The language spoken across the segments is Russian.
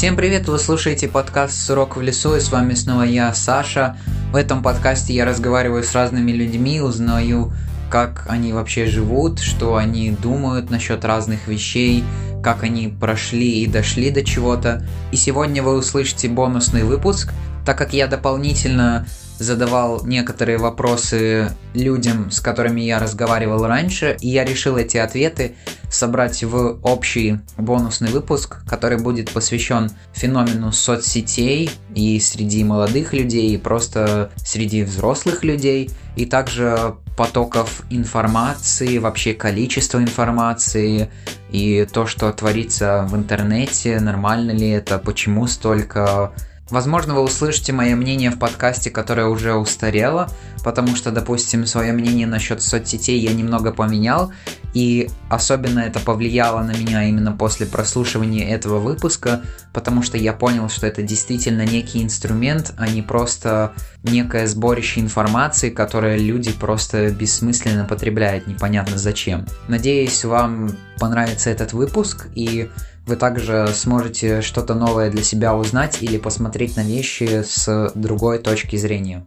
Всем привет, вы слушаете подкаст «Сурок в лесу» и с вами снова я, Саша. В этом подкасте я разговариваю с разными людьми, узнаю, как они вообще живут, что они думают насчет разных вещей, как они прошли и дошли до чего-то. И сегодня вы услышите бонусный выпуск, так как я дополнительно задавал некоторые вопросы людям, с которыми я разговаривал раньше, и я решил эти ответы собрать в общий бонусный выпуск, который будет посвящен феномену соцсетей и среди молодых людей, и просто среди взрослых людей, и также потоков информации, вообще количество информации и то, что творится в интернете, нормально ли это, почему столько Возможно, вы услышите мое мнение в подкасте, которое уже устарело, потому что, допустим, свое мнение насчет соцсетей я немного поменял, и особенно это повлияло на меня именно после прослушивания этого выпуска, потому что я понял, что это действительно некий инструмент, а не просто некое сборище информации, которое люди просто бессмысленно потребляют, непонятно зачем. Надеюсь, вам понравится этот выпуск, и вы также сможете что-то новое для себя узнать или посмотреть на вещи с другой точки зрения.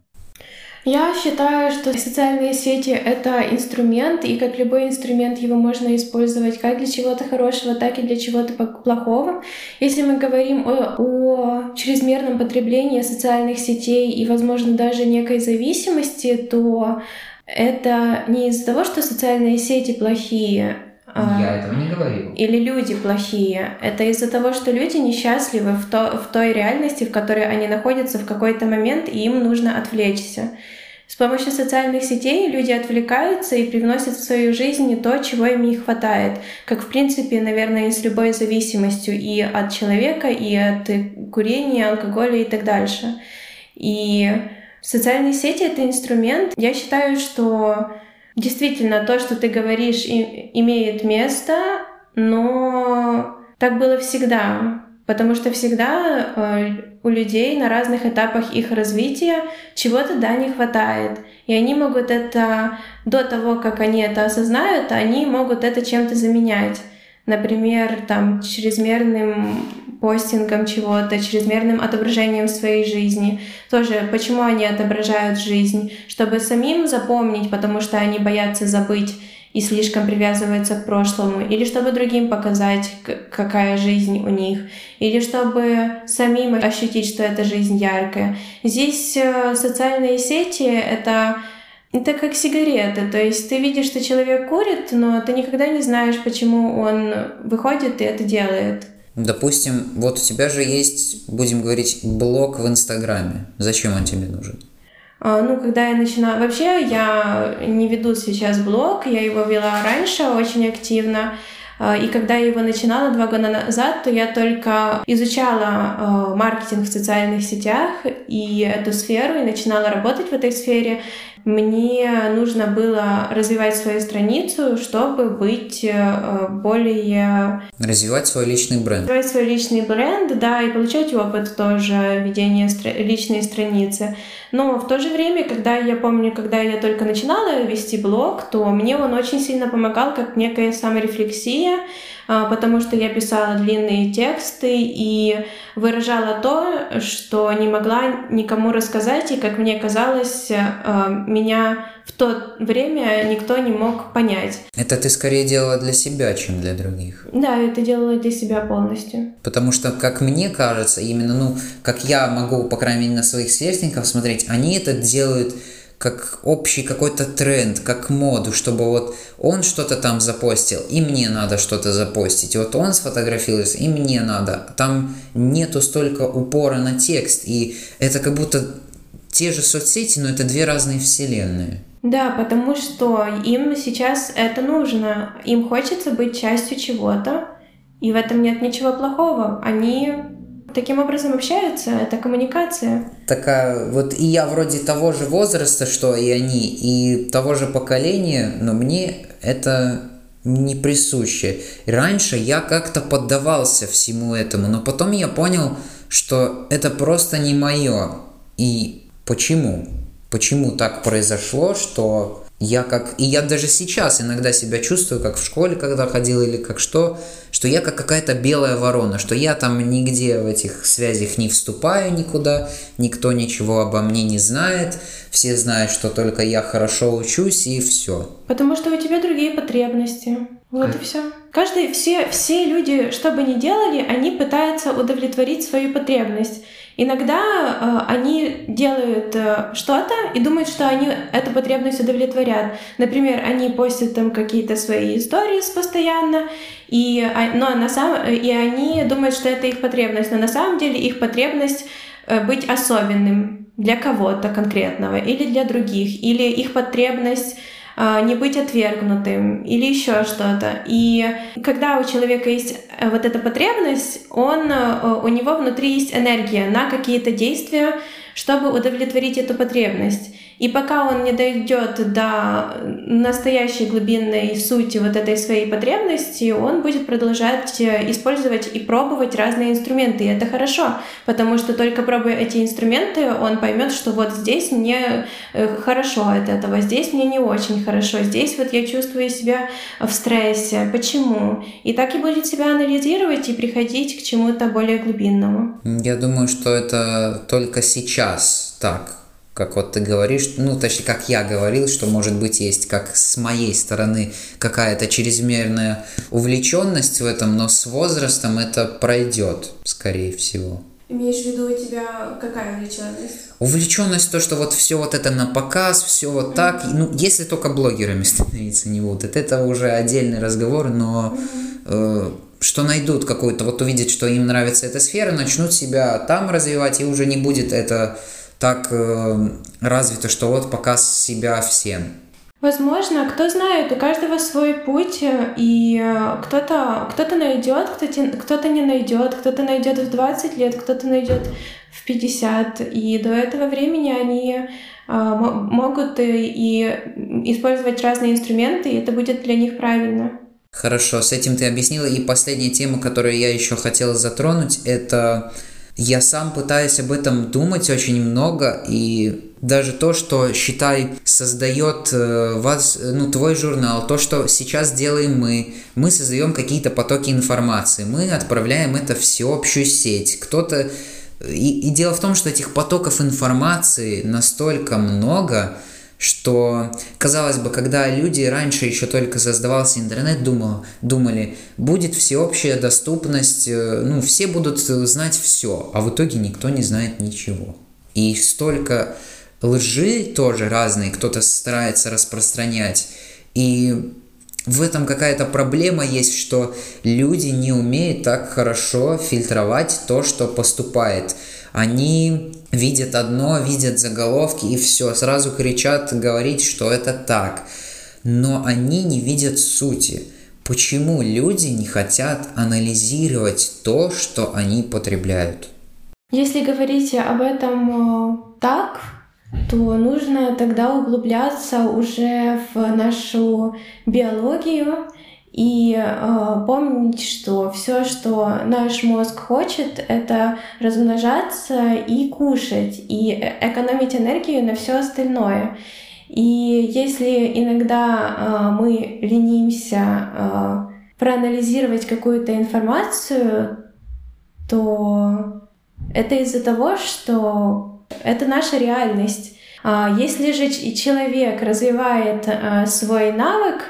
Я считаю, что социальные сети — это инструмент, и как любой инструмент его можно использовать как для чего-то хорошего, так и для чего-то плохого. Если мы говорим о, о чрезмерном потреблении социальных сетей и, возможно, даже некой зависимости, то это не из-за того, что социальные сети плохие, Я этого не говорил. Или люди плохие. Это из-за того, что люди несчастливы в, то, в той реальности, в которой они находятся в какой-то момент, и им нужно отвлечься. С помощью социальных сетей люди отвлекаются и привносят в свою жизнь не то, чего им не хватает. Как, в принципе, наверное, и с любой зависимостью и от человека, и от курения, алкоголя и так дальше. И социальные сети — это инструмент. Я считаю, что Действительно, то, что ты говоришь, имеет место, но так было всегда. Потому что всегда э, у людей на разных этапах их развития чего-то да не хватает. И они могут это до того, как они это осознают, они могут это чем-то заменять. Например, там чрезмерным постингом чего-то, чрезмерным отображением своей жизни. Тоже, почему они отображают жизнь? Чтобы самим запомнить, потому что они боятся забыть и слишком привязываются к прошлому, или чтобы другим показать, какая жизнь у них, или чтобы самим ощутить, что эта жизнь яркая. Здесь э, социальные сети — это это как сигареты, то есть ты видишь, что человек курит, но ты никогда не знаешь, почему он выходит и это делает. Допустим, вот у тебя же есть, будем говорить, блог в Инстаграме. Зачем он тебе нужен? А, ну, когда я начинала... Вообще, я не веду сейчас блог, я его вела раньше очень активно. А, и когда я его начинала два года назад, то я только изучала а, маркетинг в социальных сетях и эту сферу, и начинала работать в этой сфере мне нужно было развивать свою страницу, чтобы быть э, более... Развивать свой личный бренд. Развивать свой личный бренд, да, и получать опыт тоже ведения стра- личной страницы. Но в то же время, когда я помню, когда я только начинала вести блог, то мне он очень сильно помогал как некая саморефлексия, потому что я писала длинные тексты и выражала то, что не могла никому рассказать, и, как мне казалось, а, меня в то время никто не мог понять. Это ты скорее делала для себя, чем для других. Да, это делала для себя полностью. Потому что, как мне кажется, именно, ну, как я могу, по крайней мере, на своих сверстников смотреть, они это делают как общий какой-то тренд, как моду, чтобы вот он что-то там запостил, и мне надо что-то запостить. Вот он сфотографировался, и мне надо. Там нету столько упора на текст, и это как будто те же соцсети, но это две разные вселенные. Да, потому что им сейчас это нужно. Им хочется быть частью чего-то, и в этом нет ничего плохого. Они таким образом общаются, это коммуникация. Такая, вот и я вроде того же возраста, что и они, и того же поколения, но мне это не присуще. Раньше я как-то поддавался всему этому, но потом я понял, что это просто не мое. И почему? Почему так произошло, что Я как... И я даже сейчас иногда себя чувствую, как в школе, когда ходил, или как что, что я как какая-то белая ворона, что я там нигде в этих связях не вступаю никуда, никто ничего обо мне не знает, все знают, что только я хорошо учусь, и все. Потому что у тебя другие потребности. Вот и все. Каждый, все, все люди, что бы ни делали, они пытаются удовлетворить свою потребность. Иногда э, они делают э, что-то и думают, что они эту потребность удовлетворят. Например, они постят там какие-то свои истории постоянно, и, а, но на самом, и они думают, что это их потребность, но на самом деле их потребность э, быть особенным для кого-то конкретного или для других, или их потребность не быть отвергнутым или еще что-то. И когда у человека есть э, вот эта потребность, он, э, у него внутри есть энергия на какие-то действия, чтобы удовлетворить эту потребность. И пока он не дойдет до настоящей глубинной сути вот этой своей потребности, он будет продолжать э, использовать и пробовать разные инструменты. И это хорошо, потому что только пробуя эти инструменты, он поймет, что вот здесь мне э, хорошо от этого, здесь мне не очень хорошо, здесь вот я чувствую себя в стрессе. Почему? И так и будет себя анализировать и приходить к чему-то более глубинному. Я думаю, что это только сейчас так как вот ты говоришь, ну, точнее, как я говорил, что, может быть, есть как с моей стороны какая-то чрезмерная увлеченность в этом, но с возрастом это пройдет, скорее всего. Имеешь в виду у тебя какая увлеченность? Увлеченность то, что вот все вот это на показ, все вот mm-hmm. так. Ну, если только блогерами становиться не будут, это уже отдельный разговор, но mm-hmm. э, что найдут какую-то, вот увидеть, что им нравится эта сфера, начнут себя там развивать, и уже не будет это так э, развито, что вот показ себя всем. Возможно, кто знает, у каждого свой путь, и э, кто-то кто найдет, кто-то, кто не найдет, кто-то найдет в 20 лет, кто-то найдет в 50. И до этого времени они э, могут и использовать разные инструменты, и это будет для них правильно. Хорошо, с этим ты объяснила. И последняя тема, которую я еще хотела затронуть, это я сам пытаюсь об этом думать очень много, и даже то, что, считай, создает э, вас, ну, твой журнал, то, что сейчас делаем мы, мы создаем какие-то потоки информации, мы отправляем это в всеобщую сеть. Кто-то... И, и дело в том, что этих потоков информации настолько много, что, казалось бы, когда люди раньше еще только создавался интернет, думал, думали, будет всеобщая доступность, э, ну, все будут знать все, а в итоге никто не знает ничего. И столько лжи тоже разные, кто-то старается распространять. И в этом какая-то проблема есть, что люди не умеют так хорошо фильтровать то, что поступает. Они видят одно, видят заголовки и все, сразу кричат говорить, что это так. Но они не видят сути. Почему люди не хотят анализировать то, что они потребляют? Если говорить об этом э, так, то нужно тогда углубляться уже в нашу биологию и э, помнить, что все, что наш мозг хочет, это размножаться и кушать, и экономить энергию на все остальное. И если иногда э, мы ленимся э, проанализировать какую-то информацию, то это из-за того, что это наша реальность. А если же человек развивает э, свой навык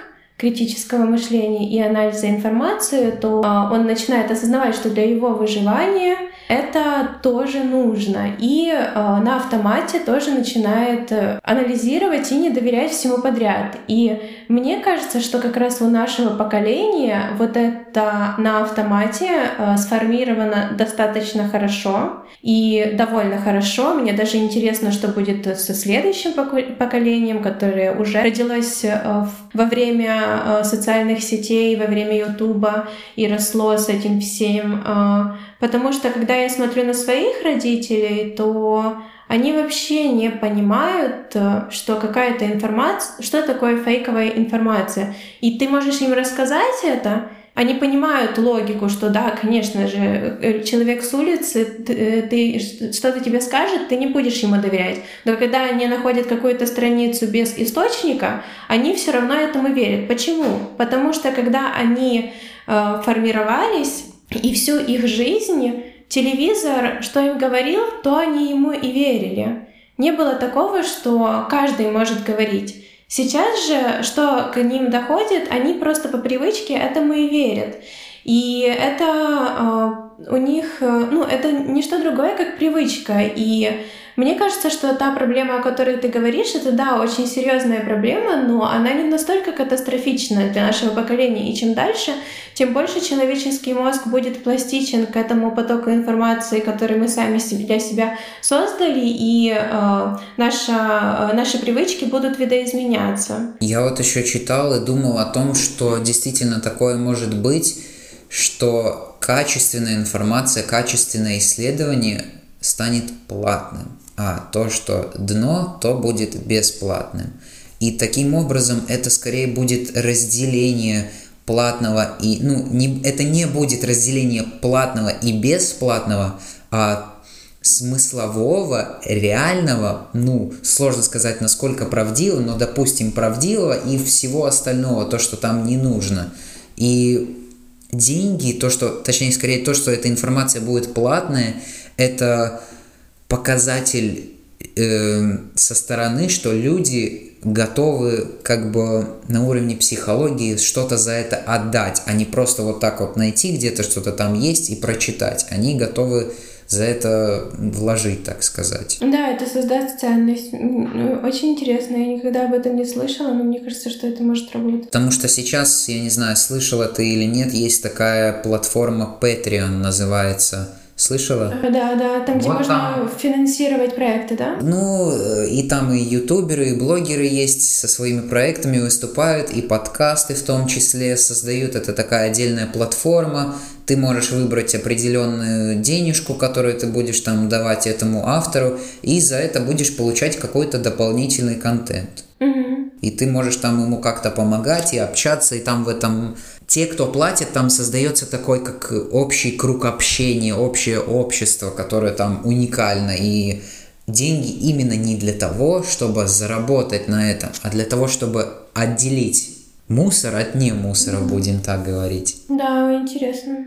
критического мышления и анализа информации, то а, он начинает осознавать, что для его выживания это тоже нужно. И э, на автомате тоже начинает э, анализировать и не доверять всему подряд. И мне кажется, что как раз у нашего поколения вот это на автомате э, сформировано достаточно хорошо и довольно хорошо. Мне даже интересно, что будет со следующим поколением, которое уже родилось э, во время э, социальных сетей, во время Ютуба и росло с этим всем. Э, потому что когда я смотрю на своих родителей, то они вообще не понимают, что какая-то информация, что такое фейковая информация. И ты можешь им рассказать это, Они понимают логику, что да, конечно же, э, человек с улицы, ты, э, ты что-то тебе скажет, ты не будешь ему доверять. Но когда они находят какую-то страницу без источника, они все равно этому верят. Почему? Потому что когда они э, формировались и всю их жизнь телевизор, что им говорил, то они ему и верили. Не было такого, что каждый может говорить. Сейчас же, что к ним доходит, они просто по привычке этому и верят. И это э, у них, э, ну, это не что другое, как привычка. И мне кажется, что та проблема, о которой ты говоришь, это да, очень серьезная проблема, но она не настолько катастрофичная для нашего поколения. И чем дальше, тем больше человеческий мозг будет пластичен к этому потоку информации, который мы сами для себя создали, и э, наша, э, наши привычки будут видоизменяться. Я вот еще читал и думал о том, что действительно такое может быть, что качественная информация, качественное исследование станет платным а то, что дно, то будет бесплатным. И таким образом это скорее будет разделение платного и, ну, не, это не будет разделение платного и бесплатного, а смыслового, реального, ну, сложно сказать, насколько правдиво, но, допустим, правдивого и всего остального, то, что там не нужно. И деньги, то, что, точнее, скорее то, что эта информация будет платная, это показатель э, со стороны, что люди готовы как бы на уровне психологии что-то за это отдать, а не просто вот так вот найти где-то что-то там есть и прочитать. Они готовы за это вложить, так сказать. Да, это создаст ценность. Ну, очень интересно, я никогда об этом не слышала, но мне кажется, что это может работать. Потому что сейчас, я не знаю, слышала ты или нет, есть такая платформа Patreon называется – Слышала? Да, да, там, где вот можно там. финансировать проекты, да? Ну, э, и там и ютуберы, и блогеры есть со своими проектами, выступают, и подкасты в том числе создают. Это такая отдельная платформа. Ты можешь выбрать определенную денежку, которую ты будешь там давать этому автору, и за это будешь получать какой-то дополнительный контент. Угу. И ты можешь там ему как-то помогать и общаться, и там в этом те, кто платит, там создается такой как общий круг общения, общее общество, которое там уникально. И деньги именно не для того, чтобы заработать на этом, а для того, чтобы отделить мусор от не мусора, будем так говорить. Да, интересно.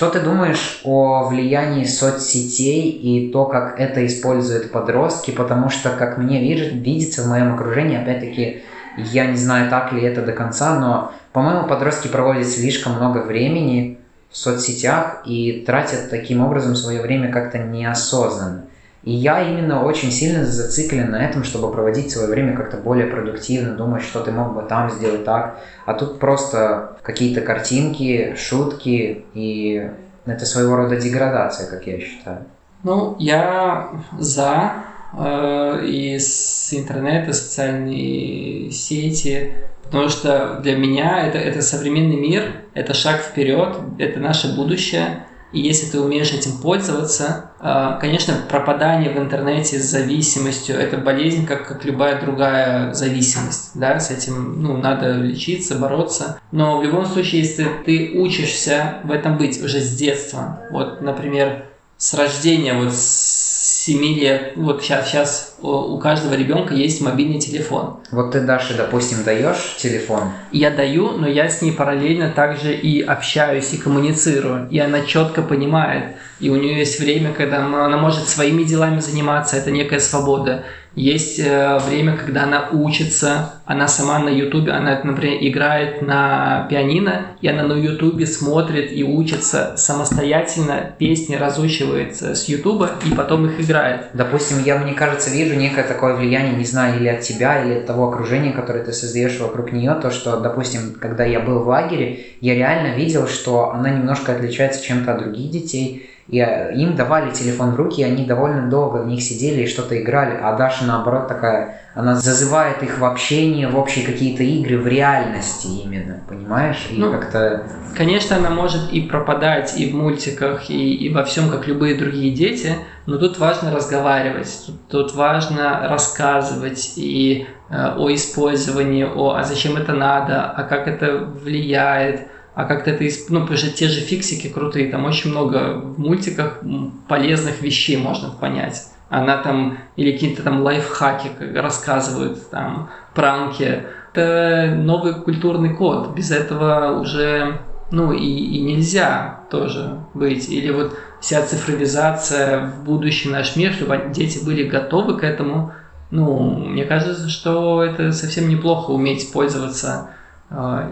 Что ты думаешь о влиянии соцсетей и то, как это используют подростки? Потому что, как мне видится в моем окружении, опять-таки, я не знаю, так ли это до конца, но, по-моему, подростки проводят слишком много времени в соцсетях и тратят таким образом свое время как-то неосознанно. И я именно очень сильно зациклен на этом, чтобы проводить свое время как-то более продуктивно, думать, что ты мог бы там сделать так. А тут просто какие-то картинки, шутки, и это своего рода деградация, как я считаю. Ну, я за э, и с интернета, социальные сети, потому что для меня это, это современный мир, это шаг вперед, это наше будущее. И если ты умеешь этим пользоваться, а, конечно, пропадание в интернете с зависимостью – это болезнь, как, как любая другая зависимость. Да? С этим ну, надо лечиться, бороться. Но в любом случае, если ты учишься в этом быть уже с детства, вот, например, с рождения, вот с 7 лет, вот сейчас, сейчас у каждого ребенка есть мобильный телефон. Вот ты Даше, допустим, даешь телефон? Я даю, но я с ней параллельно также и общаюсь, и коммуницирую. И она четко понимает, и у нее есть время, когда она, она может своими делами заниматься, это некая свобода. Есть э, время, когда она учится, она сама на ютубе, она, например, играет на пианино, и она на ютубе смотрит и учится самостоятельно, песни разучивает с ютуба, и потом их играет. Допустим, я, мне кажется, вижу некое такое влияние, не знаю, или от тебя, или от того окружения, которое ты создаешь вокруг нее, то, что, допустим, когда я был в лагере, я реально видел, что она немножко отличается чем-то от других детей, и э, им давали телефон в руки, и они довольно долго в них сидели и что-то играли, а Даша, наоборот, такая, она зазывает их в общение, в общие какие-то игры, в реальности именно, понимаешь? И Ну, как-то... Конечно, она может и пропадать и в мультиках, и, и во всем, как любые другие дети, но тут важно разговаривать, тут, тут важно рассказывать и э, о использовании, о а зачем это надо, а как это влияет, а как это... исп- Ну, потому что те же фиксики крутые, там очень много в мультиках полезных вещей можно понять. Она там, или какие-то там лайфхаки рассказывают, там, пранки. Это новый культурный код. Без этого уже, ну, и, и нельзя тоже быть. Или вот вся цифровизация в будущий наш мир, чтобы дети были готовы к этому. Ну, мне кажется, что это совсем неплохо уметь пользоваться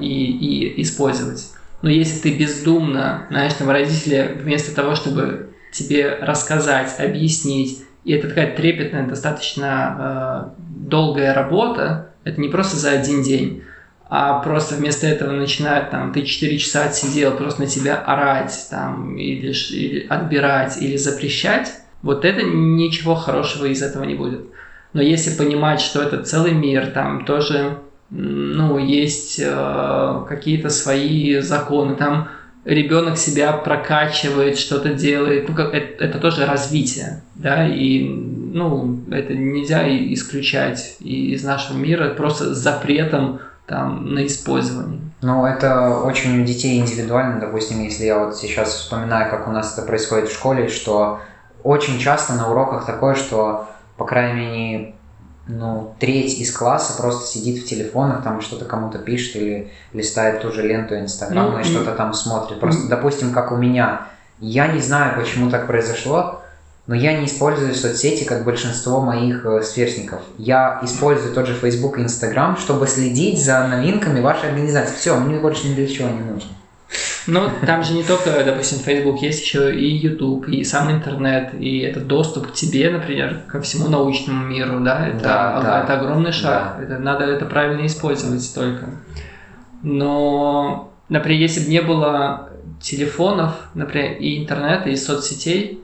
и, и использовать. Но если ты бездумно, знаешь, там родители вместо того, чтобы тебе рассказать, объяснить, и это такая трепетная, достаточно э, долгая работа, это не просто за один день, а просто вместо этого начинают там, ты 4 часа отсидел, просто на тебя орать, там, или, или отбирать, или запрещать, вот это ничего хорошего из этого не будет. Но если понимать, что это целый мир, там тоже, ну, есть э, какие-то свои законы, там ребенок себя прокачивает, что-то делает, ну, как, это, это тоже развитие, да, и, ну, это нельзя исключать из нашего мира просто с запретом там на использование. Ну, это очень у детей индивидуально, допустим, если я вот сейчас вспоминаю, как у нас это происходит в школе, что очень часто на уроках такое, что, по крайней мере, ну, треть из класса просто сидит в телефонах, там что-то кому-то пишет или листает ту же ленту Инстаграма Ну, и что-то там смотрит. Просто, допустим, как у меня. Я не знаю, почему так произошло, но я не использую соцсети, как большинство моих э, сверстников. Я использую тот же Facebook и Instagram, чтобы следить за новинками вашей организации. Все, мне больше ни для чего не нужно. Ну, там же не только, допустим, Facebook, есть еще и YouTube, и сам интернет, и это доступ к тебе, например, ко всему научному миру, да, это, Да, да. это огромный шаг, Да. это надо это правильно использовать только. Но, например, если бы не было телефонов, например, и интернета, и соцсетей,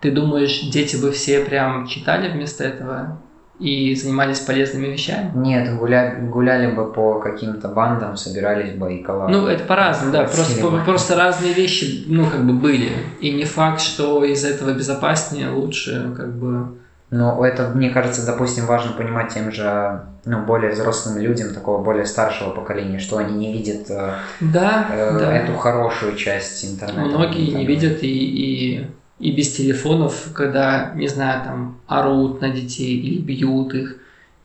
ты думаешь, дети бы все прям читали вместо этого и занимались полезными вещами? Нет, гуля- гуляли бы по каким-то бандам, собирались бы и коллабы. Ну, это по-разному, да. Просто, бы. просто разные вещи, ну, как бы были. И не факт, что из этого безопаснее, лучше, как бы. Но это, мне кажется, допустим, важно понимать тем же, ну, более взрослым людям, такого более старшего поколения, что они не видят э, Да, э, да. эту хорошую часть интернета. Многие не видят и, и, и без телефонов, когда, не знаю, там, орут на детей или бьют их,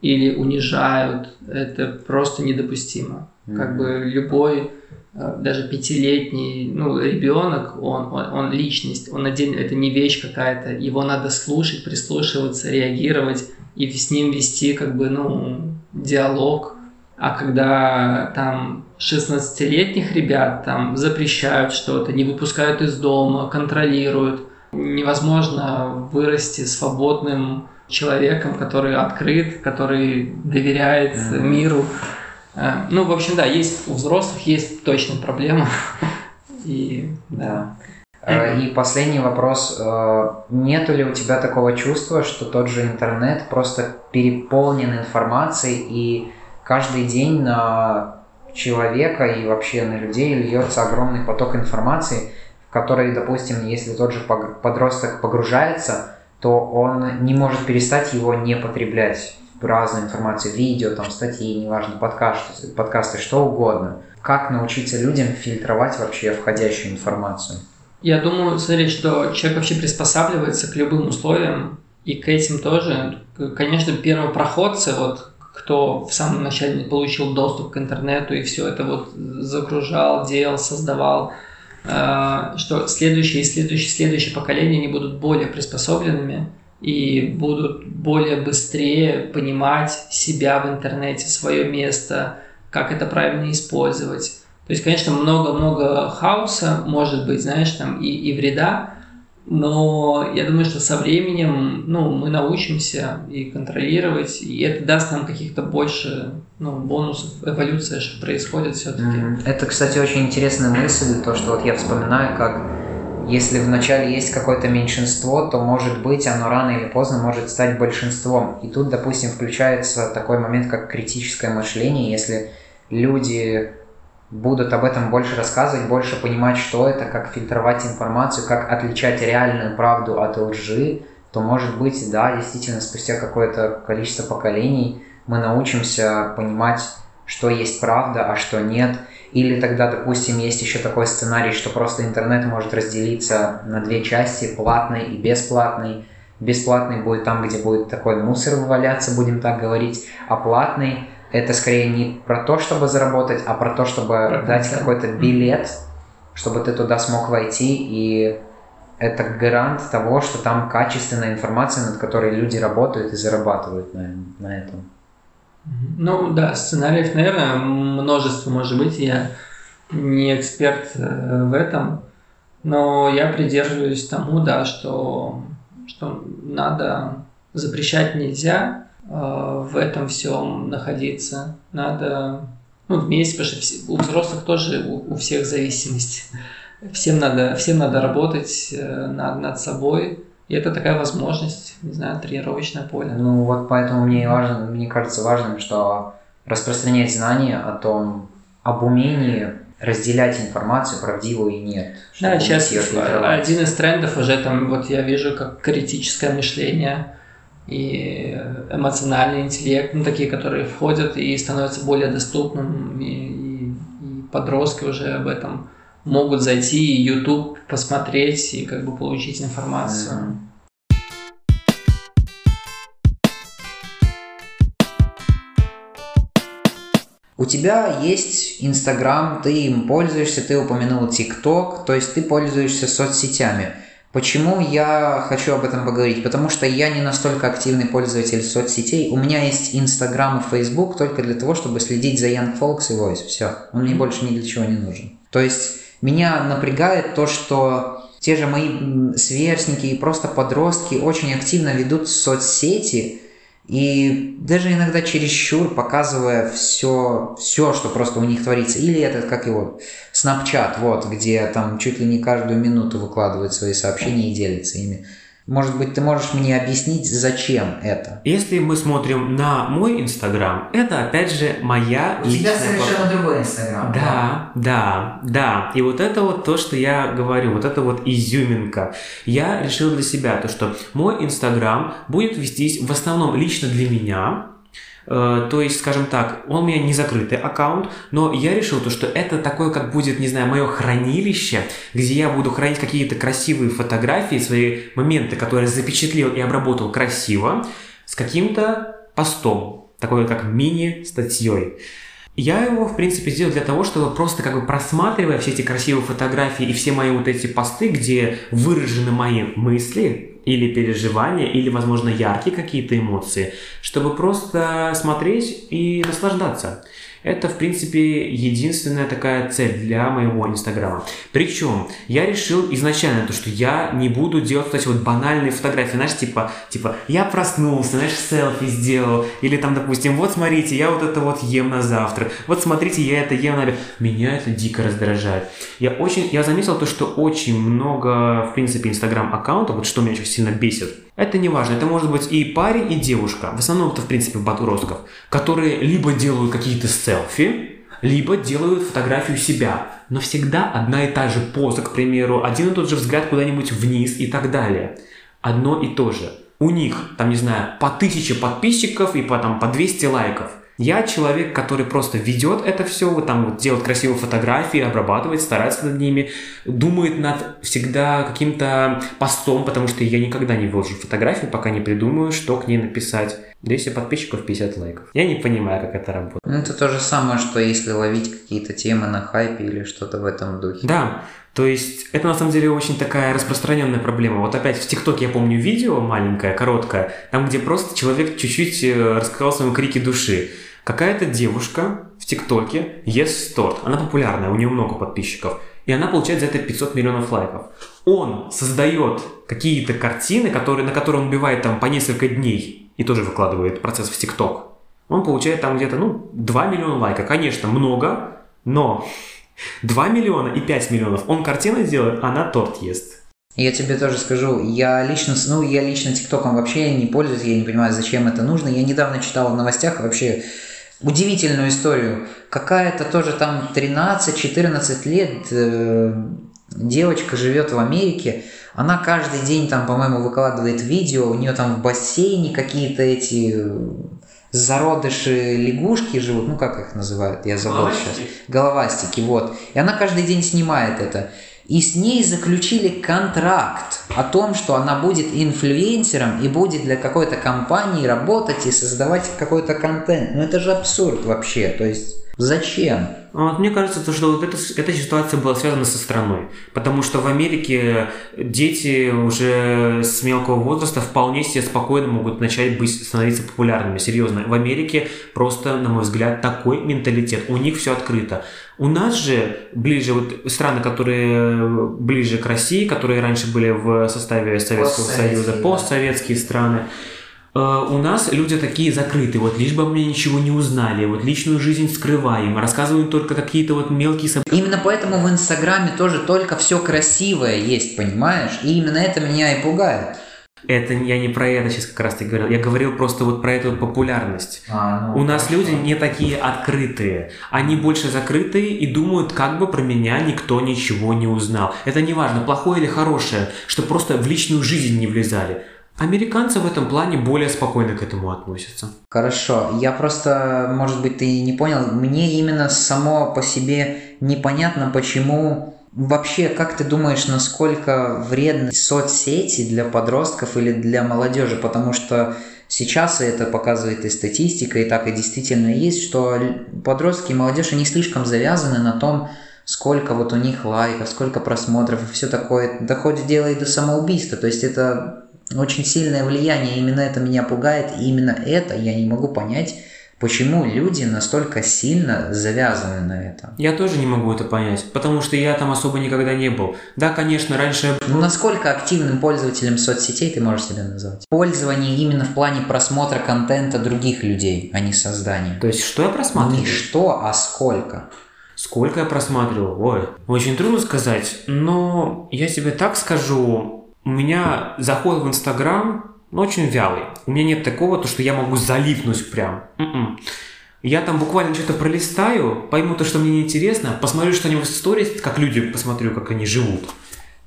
или унижают. Это просто недопустимо. Как Мгм. бы любой, э, даже пятилетний ну, ребенок, он, он, он личность, он отдельно, это не вещь какая-то, его надо слушать, прислушиваться, реагировать и с ним вести как бы, ну, диалог. А когда там 16-летних ребят там запрещают что-то, не выпускают из дома, контролируют, невозможно вырасти свободным человеком, который открыт, который доверяет Мгм. миру. Э, Ну, в общем, да, есть у взрослых есть точно проблема. И да. Э, И последний вопрос. Э, Нету ли у тебя такого чувства, что тот же интернет просто переполнен информацией, и каждый день на человека и вообще на людей льется огромный поток информации, который, допустим, если тот же подросток погружается, то он не может перестать его не потреблять разную информацию, видео, там, статьи, неважно, подкасты, подкасты, что угодно. Как научиться людям фильтровать вообще входящую информацию? Я думаю, смотри, что человек вообще приспосабливается к любым условиям, и к этим тоже. Конечно, первопроходцы, вот кто в самом начале получил доступ к интернету и все это вот загружал, делал, создавал, что следующие и следующие, следующие поколения они будут более приспособленными и будут более быстрее понимать себя в интернете, свое место, как это правильно использовать. То есть, конечно, много-много хаоса может быть, знаешь, там и, и вреда, но я думаю, что со временем ну, мы научимся и контролировать, и это даст нам каких-то больше ну, бонусов, эволюция же происходит все-таки. Мгм. Это, кстати, очень интересная мысль, то, что вот я вспоминаю, как если вначале есть какое-то меньшинство, то, может быть, оно рано или поздно может стать большинством. И тут, допустим, включается такой момент, как критическое мышление. Если люди будут об этом больше рассказывать, больше понимать, что это, как фильтровать информацию, как отличать реальную правду от лжи, то, может быть, да, действительно, спустя какое-то количество поколений мы научимся понимать, что есть правда, а что нет. Или тогда, допустим, есть еще такой сценарий, что просто интернет может разделиться на две части, платный и бесплатный. Бесплатный будет там, где будет такой мусор валяться, будем так говорить, а платный это скорее не про то, чтобы заработать, а про то, чтобы дать какой-то билет, чтобы ты туда смог войти, и это гарант того, что там качественная информация, над которой люди работают и зарабатывают на, на этом. Ну да, сценариев, наверное, множество может быть. Я не эксперт э, в этом, но я придерживаюсь тому, да, что, что надо запрещать нельзя, в этом всем находиться. Надо ну, вместе, потому что у взрослых тоже у, у всех зависимость. Всем надо, всем надо работать э, над, над собой. И это такая возможность, не знаю, тренировочное поле. Ну вот поэтому мне важно, мне кажется важным, что распространять знания о том, об умении разделять информацию, правдивую и нет. Да, сейчас один из трендов уже там, вот я вижу, как критическое мышление, и эмоциональный интеллект, ну, такие, которые входят и становятся более доступным, и, и, и подростки уже об этом могут зайти и YouTube посмотреть и как бы получить информацию. Mm-hmm. У тебя есть Инстаграм, ты им пользуешься, ты упомянул ТикТок, то есть ты пользуешься соцсетями. Почему я хочу об этом поговорить? Потому что я не настолько активный пользователь соцсетей. У меня есть Инстаграм и Фейсбук только для того, чтобы следить за Young Folks и Voice. Все. Он мне больше ни для чего не нужен. То есть меня напрягает то, что те же мои сверстники и просто подростки очень активно ведут соцсети, и даже иногда чересчур показывая все, все, что просто у них творится. Или этот, как его, Snapchat, вот, где там чуть ли не каждую минуту выкладывают свои сообщения и делятся ими. Может быть, ты можешь мне объяснить, зачем это? Если мы смотрим на мой Инстаграм, это опять же моя У личная... тебя совершенно другой Инстаграм. Да, да, да. И вот это вот то, что я говорю, вот это вот изюминка. Я решил для себя то, что мой Инстаграм будет вестись в основном лично для меня, то есть, скажем так, он у меня не закрытый аккаунт, но я решил то, что это такое, как будет, не знаю, мое хранилище, где я буду хранить какие-то красивые фотографии, свои моменты, которые запечатлел и обработал красиво, с каким-то постом, такой как мини-статьей. Я его, в принципе, сделал для того, чтобы просто как бы просматривая все эти красивые фотографии и все мои вот эти посты, где выражены мои мысли, или переживания, или, возможно, яркие какие-то эмоции, чтобы просто смотреть и наслаждаться. Это, в принципе, единственная такая цель для моего Инстаграма. Причем я решил изначально то, что я не буду делать вот эти вот банальные фотографии, знаешь, типа, типа, я проснулся, знаешь, селфи сделал, или там, допустим, вот смотрите, я вот это вот ем на завтрак, вот смотрите, я это ем на обед. Меня это дико раздражает. Я очень, я заметил то, что очень много, в принципе, Инстаграм аккаунтов, вот что меня очень сильно бесит, это не важно, это может быть и парень, и девушка. В основном это, в принципе, подростков, которые либо делают какие-то селфи, либо делают фотографию себя. Но всегда одна и та же поза, к примеру, один и тот же взгляд куда-нибудь вниз и так далее. Одно и то же. У них, там, не знаю, по тысяче подписчиков и по, там, по 200 лайков. Я человек, который просто ведет это все, вот там вот делает красивые фотографии, обрабатывает, старается над ними, думает над всегда каким-то постом, потому что я никогда не выложу фотографию, пока не придумаю, что к ней написать. 200 подписчиков, 50 лайков. Я не понимаю, как это работает. Ну, это то же самое, что если ловить какие-то темы на хайпе или что-то в этом духе. Да, то есть это на самом деле очень такая распространенная проблема. Вот опять в ТикТоке я помню видео маленькое, короткое, там, где просто человек чуть-чуть э, рассказал своем крике души. Какая-то девушка в ТикТоке ест торт. Она популярная, у нее много подписчиков. И она получает за это 500 миллионов лайков. Он создает какие-то картины, которые, на которые он убивает там по несколько дней и тоже выкладывает процесс в ТикТок. Он получает там где-то, ну, 2 миллиона лайков. Конечно, много, но 2 миллиона и 5 миллионов. Он картину делает, она торт ест. Я тебе тоже скажу, я лично, ну, я лично ТикТоком вообще не пользуюсь, я не понимаю, зачем это нужно. Я недавно читал в новостях вообще удивительную историю. Какая-то тоже там 13-14 лет э, девочка живет в Америке, она каждый день там, по-моему, выкладывает видео, у нее там в бассейне какие-то эти э, зародыши лягушки живут, ну как их называют, я забыл Головастики. сейчас. Головастики, вот. И она каждый день снимает это. И с ней заключили контракт о том, что она будет инфлюенсером и будет для какой-то компании работать и создавать какой-то контент. Ну это же абсурд вообще. То есть зачем? А Вот мне кажется, то, что вот эта, эта ситуация была связана со страной. Потому что в Америке дети уже с мелкого возраста вполне себе спокойно могут начать быть, становиться популярными. Серьезно. В Америке просто, на мой взгляд, такой менталитет. У них все открыто. У нас же ближе, вот страны, которые ближе к России, которые раньше были в составе Советского Постсоветские, Союза, да. постсоветские страны, Э, у нас люди такие закрытые, вот лишь бы мне ничего не узнали, вот личную жизнь скрываем, рассказываем только какие-то вот мелкие события. Именно поэтому в Инстаграме тоже только все красивое есть, понимаешь? И именно это меня и пугает. Это я не про это сейчас как раз таки говорил, я говорил просто вот про эту популярность. А, ну, У нас хорошо. люди не такие открытые, они больше закрытые и думают, как бы про меня никто ничего не узнал. Это не важно, плохое или хорошее, что просто в личную жизнь не влезали. Американцы в этом плане более спокойно к этому относятся. Хорошо, я просто, может быть, ты не понял, мне именно само по себе непонятно, почему вообще, как ты думаешь, насколько вредны соцсети для подростков или для молодежи, потому что сейчас это показывает и статистика, и так и действительно есть, что подростки и молодежь, они слишком завязаны на том, сколько вот у них лайков, сколько просмотров и все такое, доходит дело и до самоубийства, то есть это очень сильное влияние, именно это меня пугает, и именно это я не могу понять, почему люди настолько сильно завязаны на этом. Я тоже не могу это понять, потому что я там особо никогда не был. Да, конечно, раньше Ну, насколько активным пользователем соцсетей ты можешь себя назвать? Пользование именно в плане просмотра контента других людей, а не создания. То есть, что я просматривал? Не что, а сколько. Сколько я просматривал? Ой, очень трудно сказать, но я тебе так скажу, у меня заход в Инстаграм ну, очень вялый. У меня нет такого, то, что я могу залипнуть прям. М-м. Я там буквально что-то пролистаю, пойму то, что мне неинтересно, посмотрю что-нибудь в сторис, как люди, посмотрю, как они живут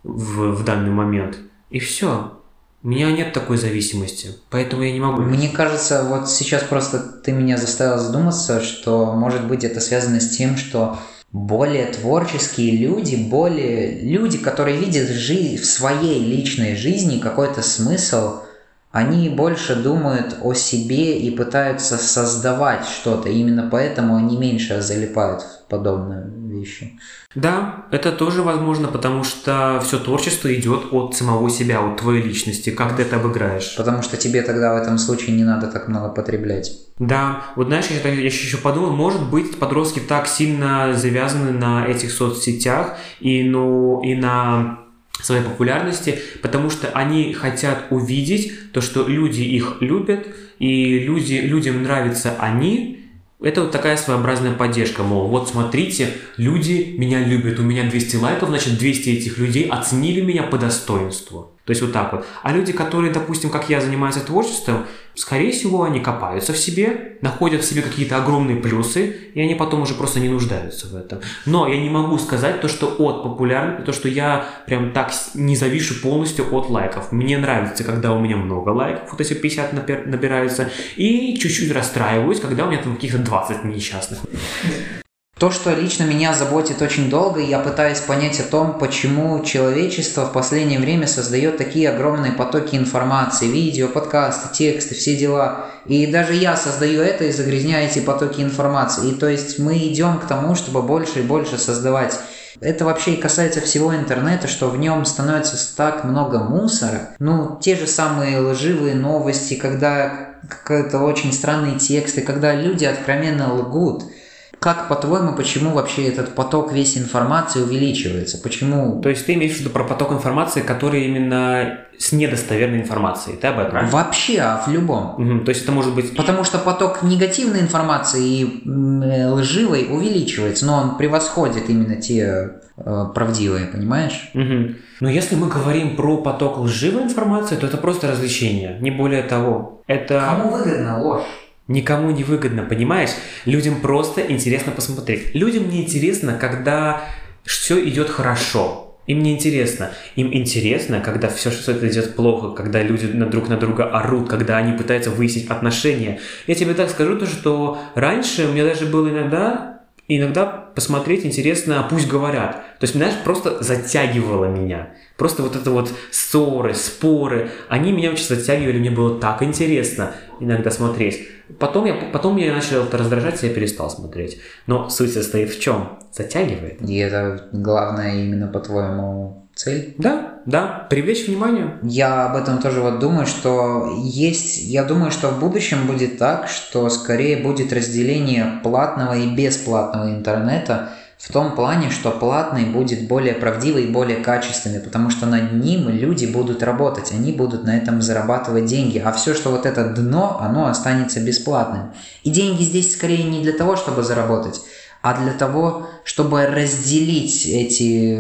в, в данный момент. И все. У меня нет такой зависимости, поэтому я не могу. Мне кажется, вот сейчас просто ты меня заставил задуматься, что, может быть, это связано с тем, что более творческие люди, более люди, которые видят жи- в своей личной жизни какой-то смысл, они больше думают о себе и пытаются создавать что-то. Именно поэтому они меньше залипают в подобные вещи. Да, это тоже возможно, потому что все творчество идет от самого себя, от твоей личности, как ты это обыграешь. Потому что тебе тогда в этом случае не надо так много потреблять. Да, вот знаешь, я, я еще подумал, может быть, подростки так сильно завязаны на этих соцсетях и, ну, и на своей популярности, потому что они хотят увидеть то, что люди их любят, и люди, людям нравятся они, это вот такая своеобразная поддержка, мол, вот смотрите, люди меня любят, у меня 200 лайков, значит 200 этих людей оценили меня по достоинству. То есть вот так вот. А люди, которые, допустим, как я, занимаются творчеством, скорее всего, они копаются в себе, находят в себе какие-то огромные плюсы, и они потом уже просто не нуждаются в этом. Но я не могу сказать то, что от популярности, то, что я прям так не завишу полностью от лайков. Мне нравится, когда у меня много лайков, вот эти 50 напер- набираются, и чуть-чуть расстраиваюсь, когда у меня там каких-то 20 несчастных. То, что лично меня заботит очень долго, я пытаюсь понять о том, почему человечество в последнее время создает такие огромные потоки информации, видео, подкасты, тексты, все дела. И даже я создаю это и загрязняю эти потоки информации. И то есть мы идем к тому, чтобы больше и больше создавать. Это вообще и касается всего интернета, что в нем становится так много мусора. Ну, те же самые лживые новости, когда какие-то очень странные тексты, когда люди откровенно лгут. Как по-твоему, почему вообще этот поток весь информации увеличивается? Почему? То есть ты имеешь в виду про поток информации, который именно с недостоверной информацией, ты об этом? Вообще, а в любом. Угу, то есть это может быть... Потому что поток негативной информации и м, лживой увеличивается, но он превосходит именно те э, правдивые, понимаешь? Угу. Но если мы говорим про поток лживой информации, то это просто развлечение, не более того. Это... Кому выгодна ложь? Никому не выгодно, понимаешь? Людям просто интересно посмотреть. Людям не интересно, когда все идет хорошо. Им не интересно. Им интересно, когда все что-то идет плохо, когда люди друг на друга орут, когда они пытаются выяснить отношения. Я тебе так скажу, то, что раньше у меня даже было иногда, иногда посмотреть интересно, а пусть говорят. То есть, знаешь, просто затягивало меня. Просто вот это вот ссоры, споры, они меня очень затягивали, мне было так интересно иногда смотреть. Потом я, потом я начал это раздражать, и я перестал смотреть. Но суть состоит в чем? Затягивает. И это главное именно по-твоему цель? Да, да, привлечь внимание. Я об этом тоже вот думаю, что есть, я думаю, что в будущем будет так, что скорее будет разделение платного и бесплатного интернета, в том плане, что платный будет более правдивый и более качественный, потому что над ним люди будут работать, они будут на этом зарабатывать деньги, а все, что вот это дно, оно останется бесплатным. И деньги здесь скорее не для того, чтобы заработать, а для того, чтобы разделить эти,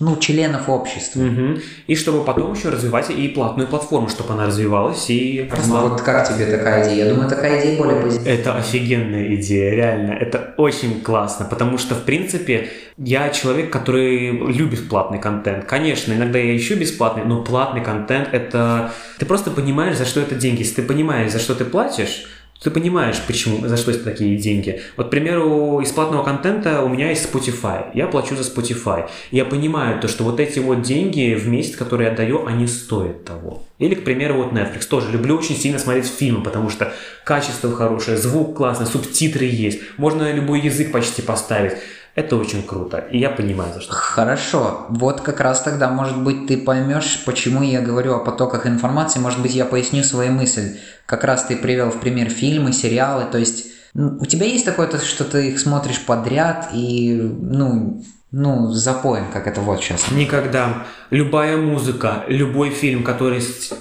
ну, членов общества. Угу. И чтобы потом еще развивать и платную платформу, чтобы она развивалась и росла. Ну, вот как тебе такая идея? Я думаю, такая идея более позитивная. Это офигенная идея, реально. Это очень классно, потому что, в принципе, я человек, который любит платный контент. Конечно, иногда я ищу бесплатный, но платный контент – это... Ты просто понимаешь, за что это деньги. Если ты понимаешь, за что ты платишь, ты понимаешь, почему, за что это такие деньги. Вот, к примеру, из платного контента у меня есть Spotify. Я плачу за Spotify. Я понимаю то, что вот эти вот деньги в месяц, которые я даю, они стоят того. Или, к примеру, вот Netflix. Тоже люблю очень сильно смотреть фильмы, потому что качество хорошее, звук классный, субтитры есть. Можно любой язык почти поставить. Это очень круто, и я понимаю, за что. Хорошо, вот как раз тогда, может быть, ты поймешь, почему я говорю о потоках информации, может быть, я поясню свою мысль. Как раз ты привел в пример фильмы, сериалы, то есть у тебя есть такое, то, что ты их смотришь подряд и, ну, ну, запоем, как это вот сейчас. Никогда. Любая музыка, любой фильм, который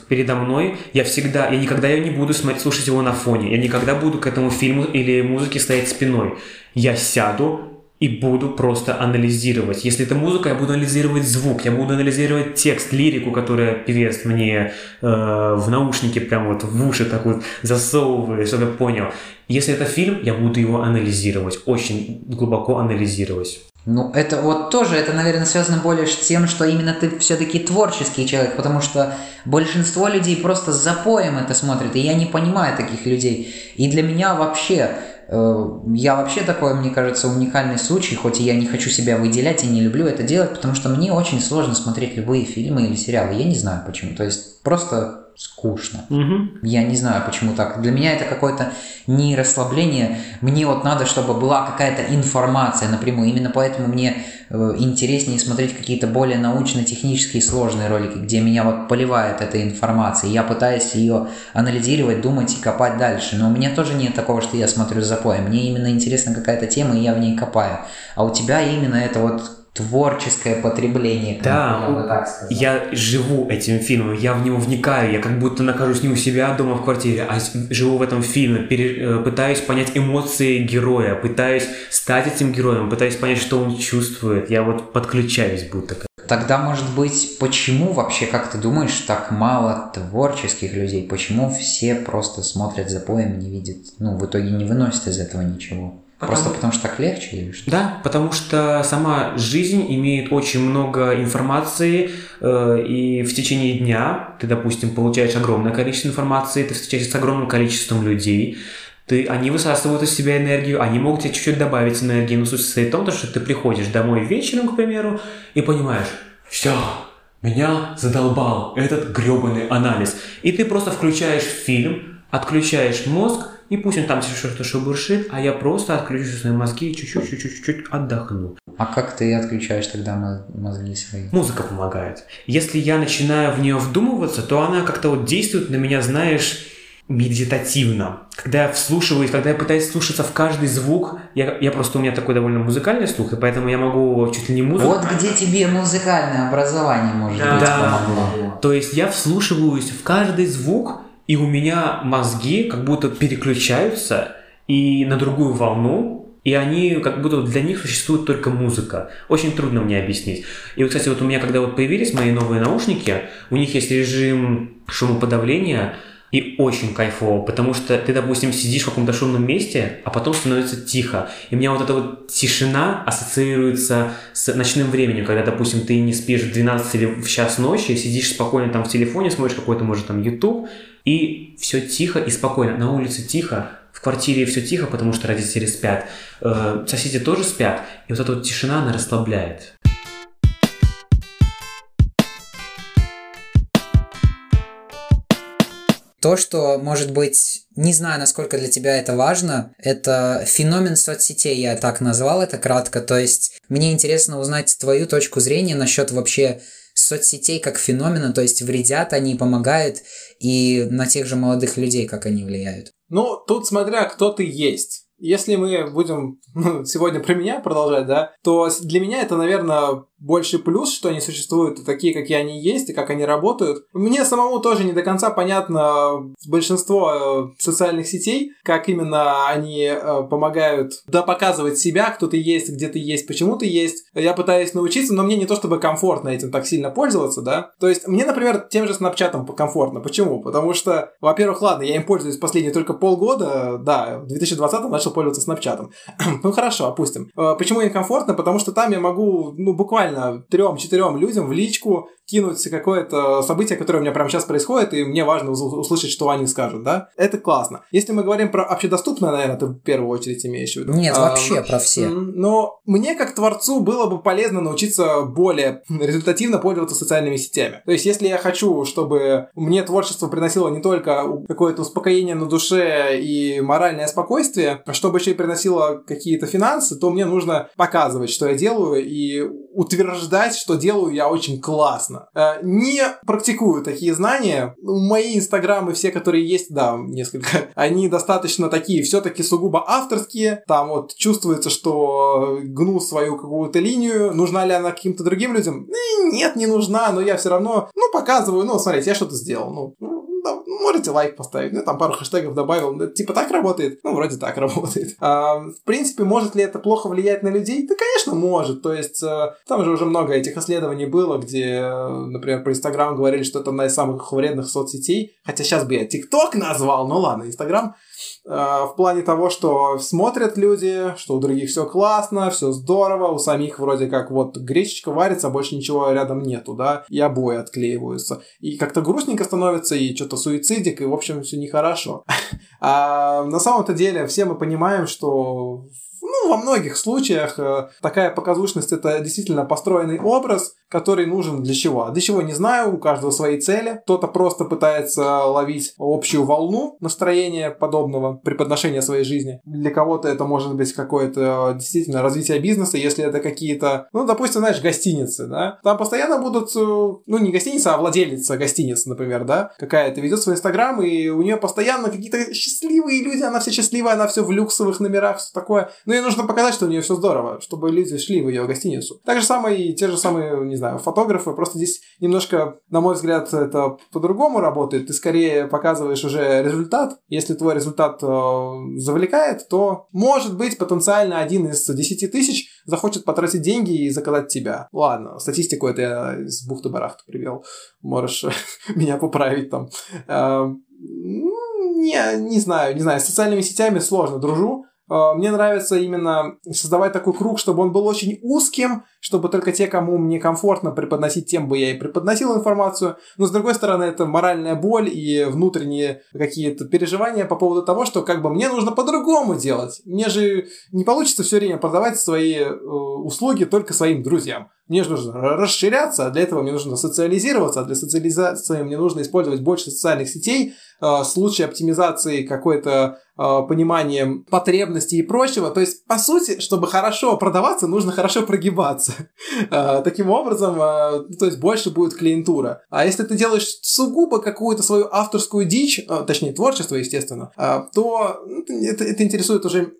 передо мной, я всегда, я никогда я не буду смотреть, слушать его на фоне. Я никогда буду к этому фильму или музыке стоять спиной. Я сяду, и буду просто анализировать. Если это музыка, я буду анализировать звук, я буду анализировать текст, лирику, которую певец мне э, в наушнике прям вот в уши так вот засовывает, чтобы я понял. Если это фильм, я буду его анализировать, очень глубоко анализировать. Ну, это вот тоже, это, наверное, связано больше с тем, что именно ты все-таки творческий человек, потому что большинство людей просто с запоем это смотрят, и я не понимаю таких людей. И для меня вообще я вообще такой, мне кажется, уникальный случай, хоть и я не хочу себя выделять и не люблю это делать, потому что мне очень сложно смотреть любые фильмы или сериалы. Я не знаю почему. То есть просто скучно. Угу. Я не знаю, почему так. Для меня это какое-то не расслабление. Мне вот надо, чтобы была какая-то информация напрямую. Именно поэтому мне э, интереснее смотреть какие-то более научно-технические сложные ролики, где меня вот поливает эта информация. Я пытаюсь ее анализировать, думать и копать дальше. Но у меня тоже нет такого, что я смотрю с запоем. Мне именно интересна какая-то тема, и я в ней копаю. А у тебя именно это вот творческое потребление. Да, я, бы так я живу этим фильмом, я в него вникаю, я как будто нахожусь не у себя дома в квартире, а живу в этом фильме, пере, э, пытаюсь понять эмоции героя, пытаюсь стать этим героем, пытаюсь понять, что он чувствует. Я вот подключаюсь будто как. Тогда, может быть, почему вообще, как ты думаешь, так мало творческих людей? Почему все просто смотрят за поем и не видят, ну, в итоге не выносят из этого ничего? Потому... Просто потому что так легче или что? Да, потому что сама жизнь имеет очень много информации, э, и в течение дня ты, допустим, получаешь огромное количество информации, ты встречаешься с огромным количеством людей, ты, они высасывают из себя энергию, они могут тебе чуть-чуть добавить энергии, но суть состоит в том, что ты приходишь домой вечером, к примеру, и понимаешь, все, меня задолбал этот гребаный анализ. И ты просто включаешь фильм, отключаешь мозг, и пусть он там что-то шебуршит, а я просто отключу свои мозги и чуть-чуть, чуть-чуть, чуть-чуть отдохну. А как ты отключаешь тогда мозги свои? Музыка помогает. Если я начинаю в нее вдумываться, то она как-то вот действует на меня, знаешь, медитативно. Когда я вслушиваюсь, когда я пытаюсь слушаться в каждый звук, я, я просто, у меня такой довольно музыкальный слух, и поэтому я могу чуть ли не музыку... Вот где тебе музыкальное образование, может Да. быть, Да. помогло. То есть я вслушиваюсь в каждый звук, и у меня мозги как будто переключаются и на другую волну, и они, как будто для них существует только музыка. Очень трудно мне объяснить. И вот, кстати, вот у меня, когда вот появились мои новые наушники, у них есть режим шумоподавления, и очень кайфово, потому что ты, допустим, сидишь в каком-то шумном месте, а потом становится тихо. И у меня вот эта вот тишина ассоциируется с ночным временем, когда, допустим, ты не спишь в 12 или в час ночи, сидишь спокойно там в телефоне, смотришь какой-то, может, там YouTube, и все тихо и спокойно. На улице тихо, в квартире все тихо, потому что родители спят, э, соседи тоже спят, и вот эта вот тишина, она расслабляет. То, что, может быть, не знаю, насколько для тебя это важно, это феномен соцсетей, я так назвал это кратко. То есть мне интересно узнать твою точку зрения насчет вообще соцсетей как феномена, то есть вредят они, помогают, и на тех же молодых людей, как они влияют. Ну, тут смотря кто ты есть. Если мы будем ну, сегодня про меня продолжать, да, то для меня это, наверное, больше плюс, что они существуют такие, какие они есть, и как они работают. Мне самому тоже не до конца понятно большинство э, социальных сетей, как именно они э, помогают да, показывать себя, кто ты есть, где ты есть, почему ты есть. Я пытаюсь научиться, но мне не то чтобы комфортно этим так сильно пользоваться, да. То есть мне, например, тем же снапчатом комфортно. Почему? Потому что, во-первых, ладно, я им пользуюсь последние только полгода, да, в 2020 начал пользоваться снапчатом. ну хорошо, опустим. Э, Почему им комфортно? Потому что там я могу, ну, буквально трем-четырем людям в личку кинуть какое-то событие, которое у меня прямо сейчас происходит, и мне важно услышать, что они скажут, да? Это классно. Если мы говорим про общедоступное, наверное, ты в первую очередь имеешь в виду. Нет, А, вообще про все. Но мне, как творцу, было бы полезно научиться более результативно пользоваться социальными сетями. То есть, если я хочу, чтобы мне творчество приносило не только какое-то успокоение на душе и моральное спокойствие, а чтобы еще и приносило какие-то финансы, то мне нужно показывать, что я делаю, и утверждать, что делаю я очень классно. Э, Не практикую такие знания. Мои инстаграмы, все, которые есть, да, несколько, они достаточно такие, все-таки сугубо авторские. Там вот чувствуется, что гну свою какую-то линию. Нужна ли она каким-то другим людям? Нет, не нужна, но я все равно, ну, показываю, ну, смотрите, я что-то сделал. Ну, ну, можете лайк поставить, ну, там пару хэштегов добавил, ну, это типа так работает? Ну, вроде так работает. А, в принципе, может ли это плохо влиять на людей? Да, конечно, может. То есть, э, там же уже много этих исследований было, где, э, например, про Инстаграм говорили, что это одна из самых вредных соцсетей. Хотя сейчас бы я ТикТок назвал, ну ладно, Инстаграм. Э, В плане того, что смотрят люди, что у других все классно, все здорово, у самих вроде как вот гречечка варится, больше ничего рядом нету, да, и обои отклеиваются. И как-то грустненько становится, и что-то суицидик, и, в общем, все нехорошо. А на самом-то деле все мы понимаем, что ну, во многих случаях э, такая показушность это действительно построенный образ, который нужен для чего? Для чего не знаю, у каждого свои цели. Кто-то просто пытается ловить общую волну настроения подобного преподношения своей жизни. Для кого-то это может быть какое-то э, действительно развитие бизнеса, если это какие-то, ну, допустим, знаешь, гостиницы, да? Там постоянно будут, э, ну, не гостиница, а владелица гостиницы, например, да? Какая-то ведет свой инстаграм, и у нее постоянно какие-то счастливые люди, она вся счастливая, она все в люксовых номерах, все такое. Ну, ей нужно показать, что у нее все здорово, чтобы люди шли в ее гостиницу. Так же самое и те же самые, не знаю, фотографы. Просто здесь немножко, на мой взгляд, это по-другому работает. Ты скорее показываешь уже результат. Если твой результат э, завлекает, то, может быть, потенциально один из 10 тысяч захочет потратить деньги и заказать тебя. Ладно, статистику это я из бухты-барахты привел. Можешь меня поправить там. Э, Не, не знаю, не знаю. С социальными сетями сложно дружу. Э, Мне нравится именно создавать такой круг, чтобы он был очень узким, чтобы только те, кому мне комфортно преподносить, тем бы я и преподносил информацию. Но, с другой стороны, это моральная боль и внутренние какие-то переживания по поводу того, что как бы мне нужно по-другому делать. Мне же не получится все время продавать свои э, услуги только своим друзьям. Мне же нужно расширяться, а для этого мне нужно социализироваться, а для социализации мне нужно использовать больше социальных сетей, э, с лучшей оптимизацией какой-то э, пониманием потребностей и прочего. То есть, по сути, чтобы хорошо продаваться, нужно хорошо прогибаться. Э, таким образом, то есть больше будет клиентура. А если ты делаешь сугубо какую-то свою авторскую дичь, точнее творчество, естественно, то ну, это, это интересует уже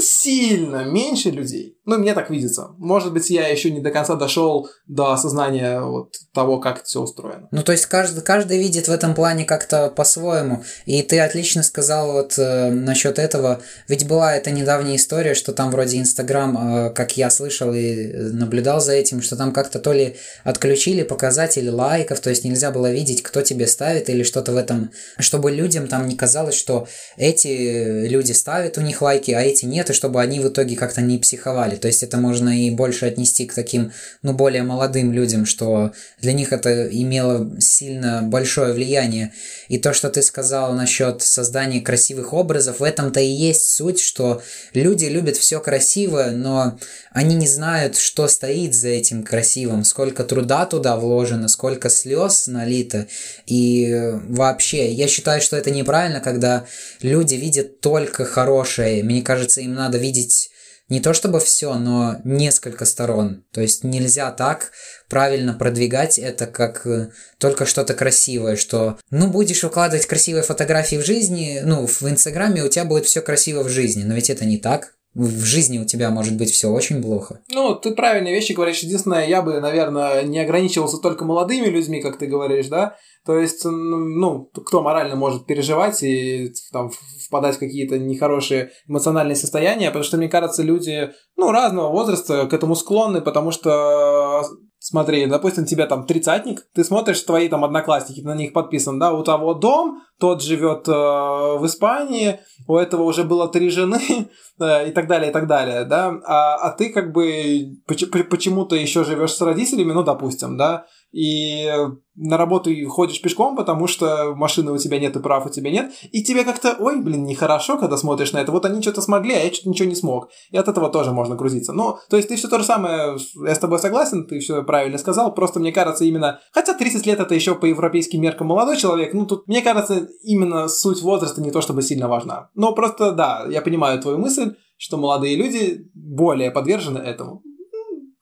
сильно меньше людей. Ну, мне так видится. Может быть, я еще не до конца дошел до осознания вот того, как все устроено. Ну, то есть каждый, каждый видит в этом плане как-то по-своему. И ты отлично сказал вот э, насчет этого. Ведь была эта недавняя история, что там вроде Инстаграм, э, как я слышал и наблюдал за этим, что там как-то то ли отключили показатели лайков, то есть нельзя было видеть, кто тебе ставит или что-то в этом, чтобы людям там не казалось, что эти люди ставят у них лайки, а эти нет, и чтобы они в итоге как-то не психовали. То есть это можно и больше отнести к таким, ну, более молодым людям, что для них это имело сильно большое влияние. И то, что ты сказал насчет создания красивых образов, в этом-то и есть суть, что люди любят все красивое, но они не знают, что стоит за этим красивым, сколько труда туда вложено, сколько слез налито. И вообще, я считаю, что это неправильно, когда люди видят только хорошее. Мне кажется, им надо видеть не то чтобы все, но несколько сторон. То есть нельзя так правильно продвигать это как э, только что-то красивое, что ну будешь выкладывать красивые фотографии в жизни, ну в Инстаграме у тебя будет все красиво в жизни, но ведь это не так. В жизни у тебя может быть все очень плохо. Ну, ты правильные вещи говоришь. Единственное, я бы, наверное, не ограничивался только молодыми людьми, как ты говоришь, да. То есть, ну, кто морально может переживать и там впадать в какие-то нехорошие эмоциональные состояния, потому что, мне кажется, люди, ну, разного возраста к этому склонны, потому что Смотри, допустим, тебе там тридцатник, ты смотришь твои там одноклассники, на них подписан, да, у того дом, тот живет э, в Испании, у этого уже было три жены э, и так далее, и так далее, да, а, а ты как бы почему-то еще живешь с родителями, ну, допустим, да, и на работу ходишь пешком, потому что машины у тебя нет и прав у тебя нет, и тебе как-то, ой, блин, нехорошо, когда смотришь на это, вот они что-то смогли, а я что-то ничего не смог. И от этого тоже можно грузиться. Ну, то есть ты все то же самое, я с тобой согласен, ты все правильно сказал, просто мне кажется именно, хотя 30 лет это еще по европейским меркам молодой человек, ну тут, мне кажется, именно суть возраста не то чтобы сильно важна. Но просто, да, я понимаю твою мысль, что молодые люди более подвержены этому.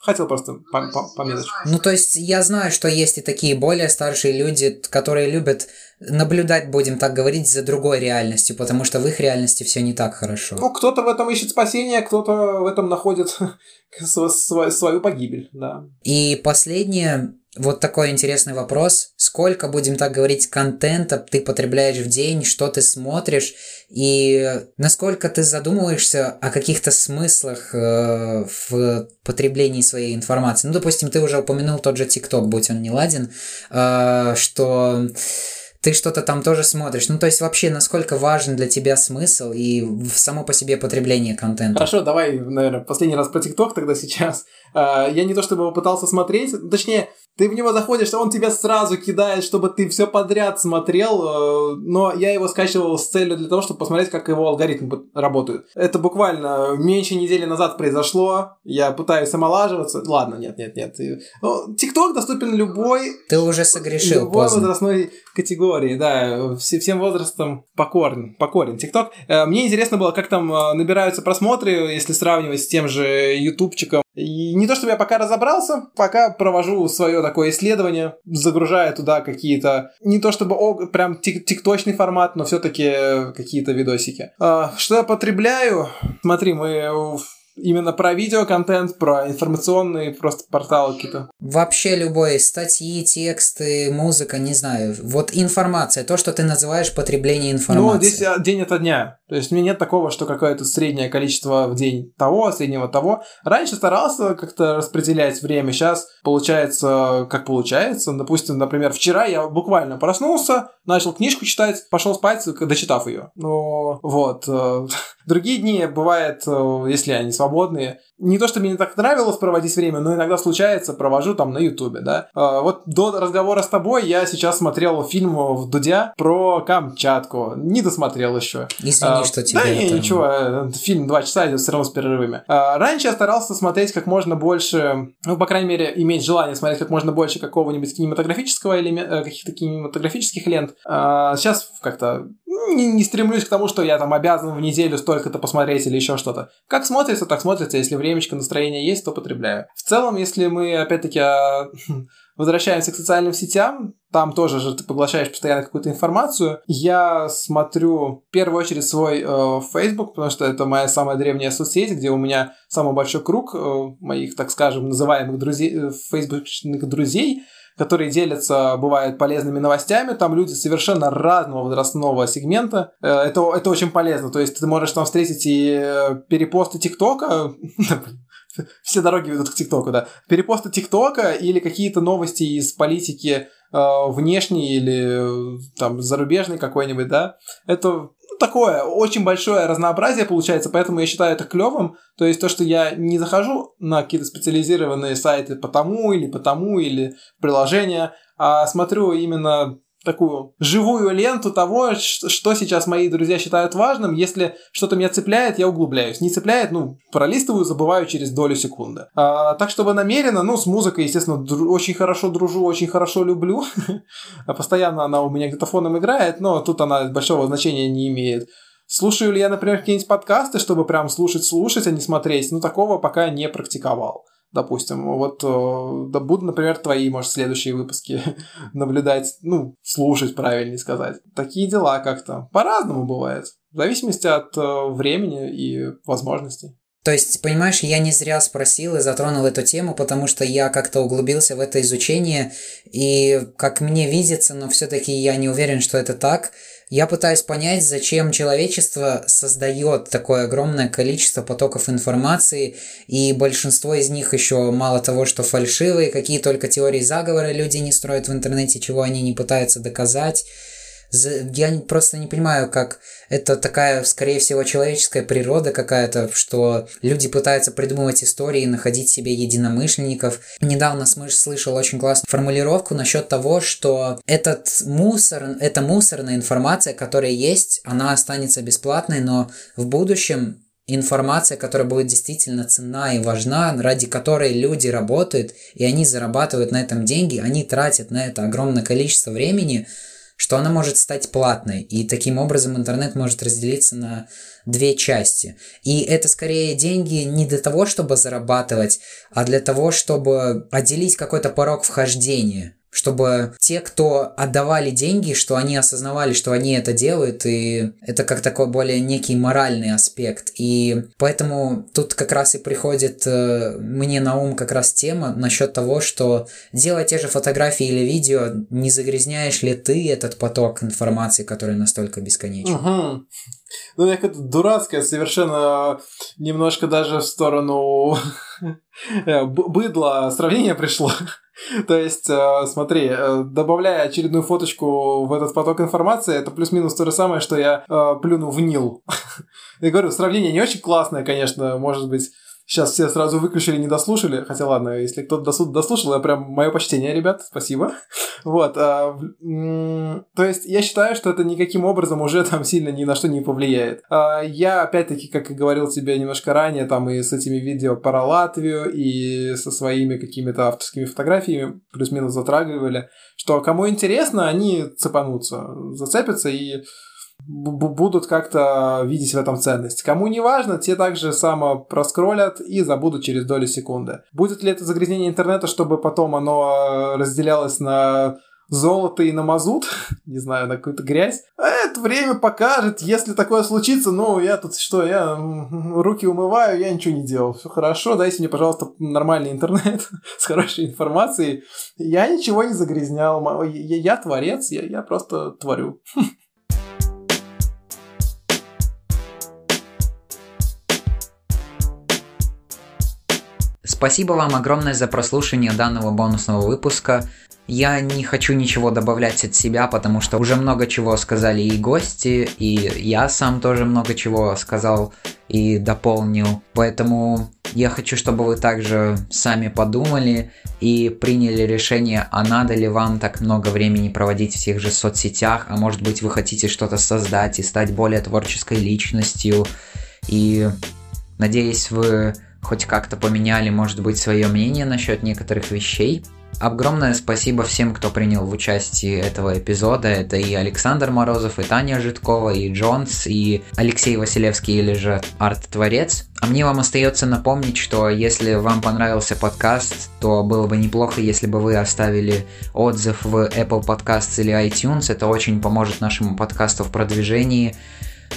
Хотел просто по по Ну, то есть я знаю, что есть и такие более старшие люди, которые любят наблюдать, будем так говорить, за другой реальностью, потому что в их реальности все не так хорошо. Ну, кто-то в этом ищет спасение, кто-то в этом находит свою погибель, да. И последнее, вот такой интересный вопрос. Сколько, будем так говорить, контента ты потребляешь в день, что ты смотришь, и насколько ты задумываешься о каких-то смыслах э, в потреблении своей информации? Ну, допустим, ты уже упомянул тот же ТикТок, будь он не ладен, э, что ты что-то там тоже смотришь. Ну, то есть вообще, насколько важен для тебя смысл и само по себе потребление контента? Хорошо, давай, наверное, последний раз про ТикТок тогда сейчас. А, я не то чтобы его пытался смотреть, точнее, ты в него заходишь, он тебя сразу кидает, чтобы ты все подряд смотрел, э, но я его скачивал с целью для того, чтобы посмотреть, как его алгоритмы работают. Это буквально меньше недели назад произошло, я пытаюсь омолаживаться. Ладно, нет, нет, нет. Ну, ТикТок доступен любой... Ты уже согрешил Любой поздно. возрастной категории, да, всем возрастом покорен, покорен ТикТок. Э, мне интересно было, как там э, набираются просмотры, если сравнивать с тем же ютубчиком. И не то чтобы я пока разобрался, пока провожу свое такое исследование, загружая туда какие-то, не то чтобы о, прям тик тикточный формат, но все-таки какие-то видосики. А, что я потребляю? Смотри, мы именно про видеоконтент, про информационные просто порталы какие-то. Вообще любой статьи, тексты, музыка, не знаю. Вот информация, то, что ты называешь потребление информации. Ну, здесь а, день ото дня. То есть у меня нет такого, что какое-то среднее количество в день того, среднего того. Раньше старался как-то распределять время, сейчас получается, как получается. Допустим, например, вчера я буквально проснулся, начал книжку читать, пошел спать, дочитав ее. Ну, вот. Э, другие дни бывает, э, если они свободные, не то, что мне так нравилось проводить время, но иногда случается, провожу там на Ютубе, да. А, вот до разговора с тобой я сейчас смотрел фильм в Дудя про Камчатку. Не досмотрел еще. Извини, а, что тебе Да, это... ничего, э, фильм два часа идет все равно с перерывами. А, раньше я старался смотреть как можно больше, ну, по крайней мере, иметь желание смотреть как можно больше какого-нибудь кинематографического элемента, э, каких-то кинематографических лент. А, сейчас как-то не, не стремлюсь к тому, что я там обязан в неделю столько-то посмотреть или еще что-то. Как смотрится, так смотрится. Если времечко, настроение есть, то потребляю. В целом, если мы, опять-таки, а, возвращаемся к социальным сетям, там тоже же ты поглощаешь постоянно какую-то информацию. Я смотрю в первую очередь свой э, Facebook, потому что это моя самая древняя соцсеть, где у меня самый большой круг э, моих, так скажем, называемых друзей, э, фейсбучных друзей, которые делятся, бывает, полезными новостями. Там люди совершенно разного возрастного сегмента. Э, это, это очень полезно. То есть ты можешь там встретить и э, перепосты ТикТока, все дороги ведут к ТикТоку, да. Перепосты ТикТока или какие-то новости из политики э, внешней или там зарубежной какой-нибудь, да. Это такое очень большое разнообразие получается, поэтому я считаю это клевым. То есть то, что я не захожу на какие-то специализированные сайты по тому или по тому или приложения, а смотрю именно такую живую ленту того, что сейчас мои друзья считают важным. Если что-то меня цепляет, я углубляюсь. Не цепляет, ну, пролистываю, забываю через долю секунды. А, так, чтобы намеренно, ну, с музыкой, естественно, дру- очень хорошо дружу, очень хорошо люблю. Постоянно она у меня где-то фоном играет, но тут она большого значения не имеет. Слушаю ли я, например, какие-нибудь подкасты, чтобы прям слушать-слушать, а не смотреть? Ну, такого пока не практиковал допустим. Вот э, да буду, например, твои, может, следующие выпуски наблюдать, ну, слушать, правильнее сказать. Такие дела как-то по-разному бывает, в зависимости от э, времени и возможностей. То есть, понимаешь, я не зря спросил и затронул эту тему, потому что я как-то углубился в это изучение, и как мне видится, но все-таки я не уверен, что это так, я пытаюсь понять, зачем человечество создает такое огромное количество потоков информации, и большинство из них еще мало того, что фальшивые, какие только теории заговора люди не строят в интернете, чего они не пытаются доказать. Я просто не понимаю, как это такая, скорее всего, человеческая природа какая-то, что люди пытаются придумывать истории, находить себе единомышленников. Недавно слышал очень классную формулировку насчет того, что этот мусор, эта мусорная информация, которая есть, она останется бесплатной, но в будущем информация, которая будет действительно ценна и важна, ради которой люди работают, и они зарабатывают на этом деньги, они тратят на это огромное количество времени – что она может стать платной, и таким образом интернет может разделиться на две части. И это скорее деньги не для того, чтобы зарабатывать, а для того, чтобы отделить какой-то порог вхождения чтобы те, кто отдавали деньги, что они осознавали, что они это делают, и это как такой более некий моральный аспект. И поэтому тут как раз и приходит э, мне на ум как раз тема насчет того, что делая те же фотографии или видео, не загрязняешь ли ты этот поток информации, который настолько бесконечен? Угу. Ну, какая-то дурацкая, совершенно немножко даже в сторону э, быдла сравнение пришло. То есть, э, смотри, э, добавляя очередную фоточку в этот поток информации, это плюс-минус то же самое, что я плюну в Нил. Я говорю, сравнение не очень классное, конечно, может быть, Сейчас все сразу выключили, не дослушали. Хотя ладно, если кто-то дослушал, я прям мое почтение, ребят, спасибо. Вот. А, то есть я считаю, что это никаким образом уже там сильно ни на что не повлияет. А, я, опять-таки, как и говорил тебе немножко ранее, там и с этими видео про Латвию, и со своими какими-то авторскими фотографиями плюс-минус затрагивали, что кому интересно, они цепанутся, зацепятся и будут как-то видеть в этом ценность. Кому не важно, те также само проскролят и забудут через долю секунды. Будет ли это загрязнение интернета, чтобы потом оно разделялось на золото и на мазут, не знаю, на какую-то грязь. Это время покажет, если такое случится, ну, я тут что, я руки умываю, я ничего не делал. Все хорошо, дайте мне, пожалуйста, нормальный интернет с хорошей информацией. Я ничего не загрязнял, я, я творец, я, я просто творю. Спасибо вам огромное за прослушивание данного бонусного выпуска. Я не хочу ничего добавлять от себя, потому что уже много чего сказали и гости, и я сам тоже много чего сказал и дополнил. Поэтому я хочу, чтобы вы также сами подумали и приняли решение, а надо ли вам так много времени проводить в тех же соцсетях, а может быть вы хотите что-то создать и стать более творческой личностью. И надеюсь, вы хоть как-то поменяли, может быть, свое мнение насчет некоторых вещей. Огромное спасибо всем, кто принял в участии этого эпизода. Это и Александр Морозов, и Таня Житкова, и Джонс, и Алексей Василевский или же арт-творец. А мне вам остается напомнить, что если вам понравился подкаст, то было бы неплохо, если бы вы оставили отзыв в Apple Podcasts или iTunes. Это очень поможет нашему подкасту в продвижении.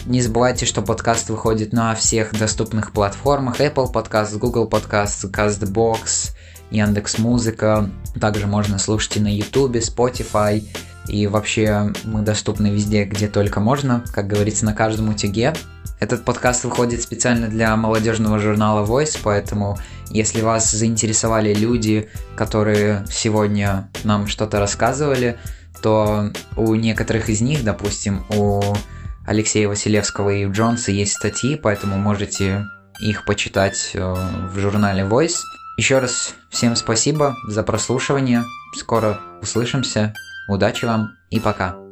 Не забывайте, что подкаст выходит на всех доступных платформах Apple Podcast, Google Podcast, CastBox, Яндекс Музыка. Также можно слушать и на YouTube, Spotify. И вообще мы доступны везде, где только можно, как говорится, на каждом утюге. Этот подкаст выходит специально для молодежного журнала Voice, поэтому если вас заинтересовали люди, которые сегодня нам что-то рассказывали, то у некоторых из них, допустим, у Алексея Василевского и Джонса есть статьи, поэтому можете их почитать э, в журнале Voice. Еще раз всем спасибо за прослушивание. Скоро услышимся. Удачи вам и пока.